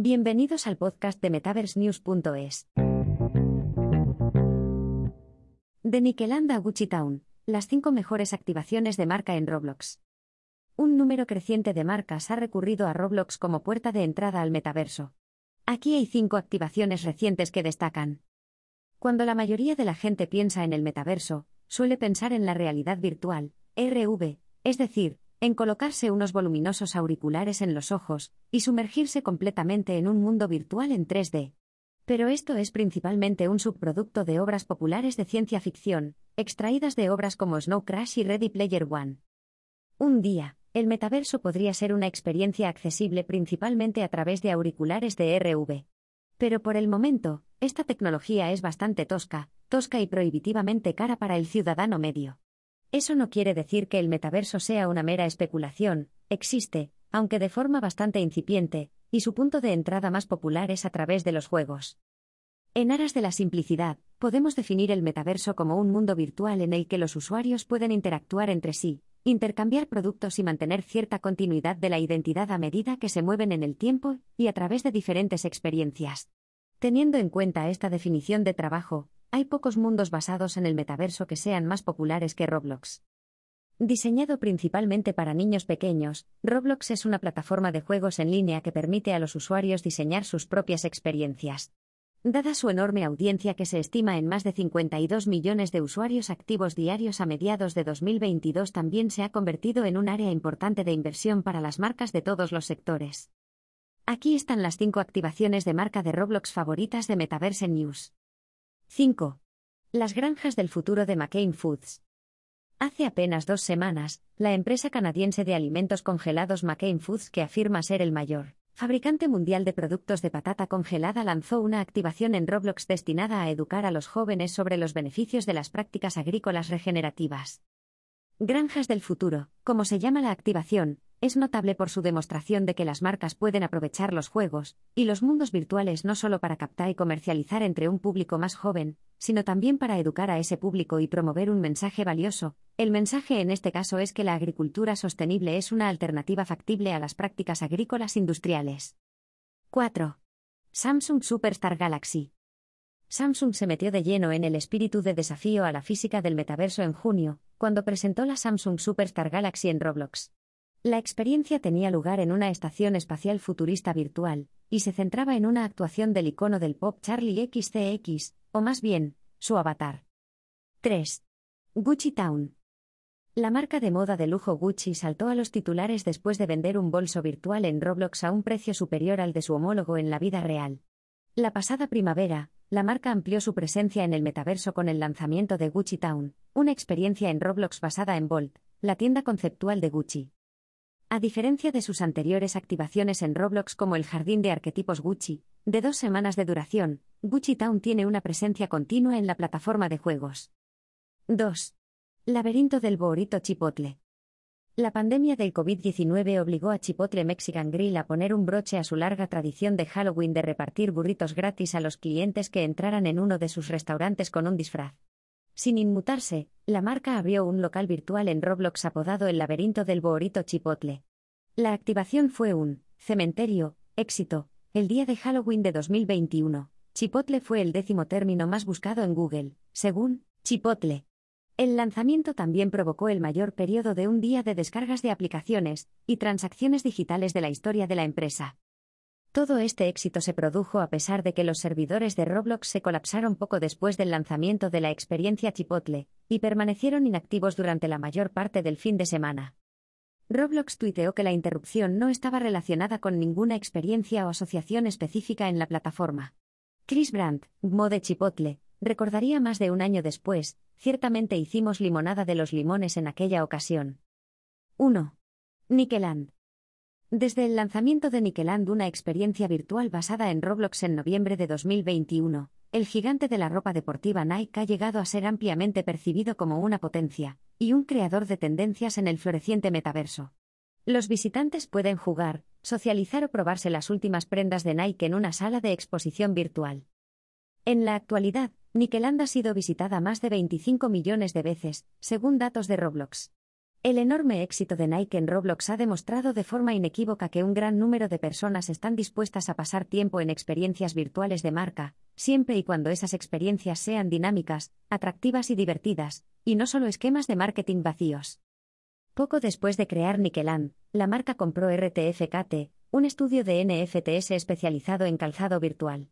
Bienvenidos al podcast de MetaverseNews.es. De Nickeland a Gucci Town, las 5 mejores activaciones de marca en Roblox. Un número creciente de marcas ha recurrido a Roblox como puerta de entrada al metaverso. Aquí hay 5 activaciones recientes que destacan. Cuando la mayoría de la gente piensa en el metaverso, suele pensar en la realidad virtual, RV, es decir, en colocarse unos voluminosos auriculares en los ojos y sumergirse completamente en un mundo virtual en 3D. Pero esto es principalmente un subproducto de obras populares de ciencia ficción, extraídas de obras como Snow Crash y Ready Player One. Un día, el metaverso podría ser una experiencia accesible principalmente a través de auriculares de RV. Pero por el momento, esta tecnología es bastante tosca, tosca y prohibitivamente cara para el ciudadano medio. Eso no quiere decir que el metaverso sea una mera especulación, existe, aunque de forma bastante incipiente, y su punto de entrada más popular es a través de los juegos. En aras de la simplicidad, podemos definir el metaverso como un mundo virtual en el que los usuarios pueden interactuar entre sí, intercambiar productos y mantener cierta continuidad de la identidad a medida que se mueven en el tiempo y a través de diferentes experiencias. Teniendo en cuenta esta definición de trabajo, hay pocos mundos basados en el metaverso que sean más populares que Roblox. Diseñado principalmente para niños pequeños, Roblox es una plataforma de juegos en línea que permite a los usuarios diseñar sus propias experiencias. Dada su enorme audiencia que se estima en más de 52 millones de usuarios activos diarios a mediados de 2022 también se ha convertido en un área importante de inversión para las marcas de todos los sectores. Aquí están las 5 activaciones de marca de Roblox favoritas de Metaverse News. 5. Las granjas del futuro de McCain Foods. Hace apenas dos semanas, la empresa canadiense de alimentos congelados McCain Foods, que afirma ser el mayor fabricante mundial de productos de patata congelada, lanzó una activación en Roblox destinada a educar a los jóvenes sobre los beneficios de las prácticas agrícolas regenerativas. Granjas del futuro, como se llama la activación, es notable por su demostración de que las marcas pueden aprovechar los juegos y los mundos virtuales no solo para captar y comercializar entre un público más joven, sino también para educar a ese público y promover un mensaje valioso. El mensaje en este caso es que la agricultura sostenible es una alternativa factible a las prácticas agrícolas industriales. 4. Samsung Superstar Galaxy. Samsung se metió de lleno en el espíritu de desafío a la física del metaverso en junio, cuando presentó la Samsung Superstar Galaxy en Roblox. La experiencia tenía lugar en una estación espacial futurista virtual, y se centraba en una actuación del icono del pop Charlie XCX, o más bien, su avatar. 3. Gucci Town. La marca de moda de lujo Gucci saltó a los titulares después de vender un bolso virtual en Roblox a un precio superior al de su homólogo en la vida real. La pasada primavera, la marca amplió su presencia en el metaverso con el lanzamiento de Gucci Town, una experiencia en Roblox basada en Bolt, la tienda conceptual de Gucci. A diferencia de sus anteriores activaciones en Roblox como el Jardín de Arquetipos Gucci, de dos semanas de duración, Gucci Town tiene una presencia continua en la plataforma de juegos. 2. Laberinto del Boorito Chipotle. La pandemia del COVID-19 obligó a Chipotle Mexican Grill a poner un broche a su larga tradición de Halloween de repartir burritos gratis a los clientes que entraran en uno de sus restaurantes con un disfraz. Sin inmutarse, la marca abrió un local virtual en Roblox apodado el laberinto del Boorito Chipotle. La activación fue un cementerio, éxito, el día de Halloween de 2021. Chipotle fue el décimo término más buscado en Google, según Chipotle. El lanzamiento también provocó el mayor periodo de un día de descargas de aplicaciones y transacciones digitales de la historia de la empresa. Todo este éxito se produjo a pesar de que los servidores de Roblox se colapsaron poco después del lanzamiento de la experiencia Chipotle, y permanecieron inactivos durante la mayor parte del fin de semana. Roblox tuiteó que la interrupción no estaba relacionada con ninguna experiencia o asociación específica en la plataforma. Chris Brandt, Mo de Chipotle, recordaría más de un año después, ciertamente hicimos limonada de los limones en aquella ocasión. 1. Nickeland. Desde el lanzamiento de Nickeland, una experiencia virtual basada en Roblox en noviembre de 2021, el gigante de la ropa deportiva Nike ha llegado a ser ampliamente percibido como una potencia y un creador de tendencias en el floreciente metaverso. Los visitantes pueden jugar, socializar o probarse las últimas prendas de Nike en una sala de exposición virtual. En la actualidad, Nickeland ha sido visitada más de 25 millones de veces, según datos de Roblox. El enorme éxito de Nike en Roblox ha demostrado de forma inequívoca que un gran número de personas están dispuestas a pasar tiempo en experiencias virtuales de marca, siempre y cuando esas experiencias sean dinámicas, atractivas y divertidas, y no solo esquemas de marketing vacíos. Poco después de crear Nickeland, la marca compró RTFKT, un estudio de NFTs especializado en calzado virtual.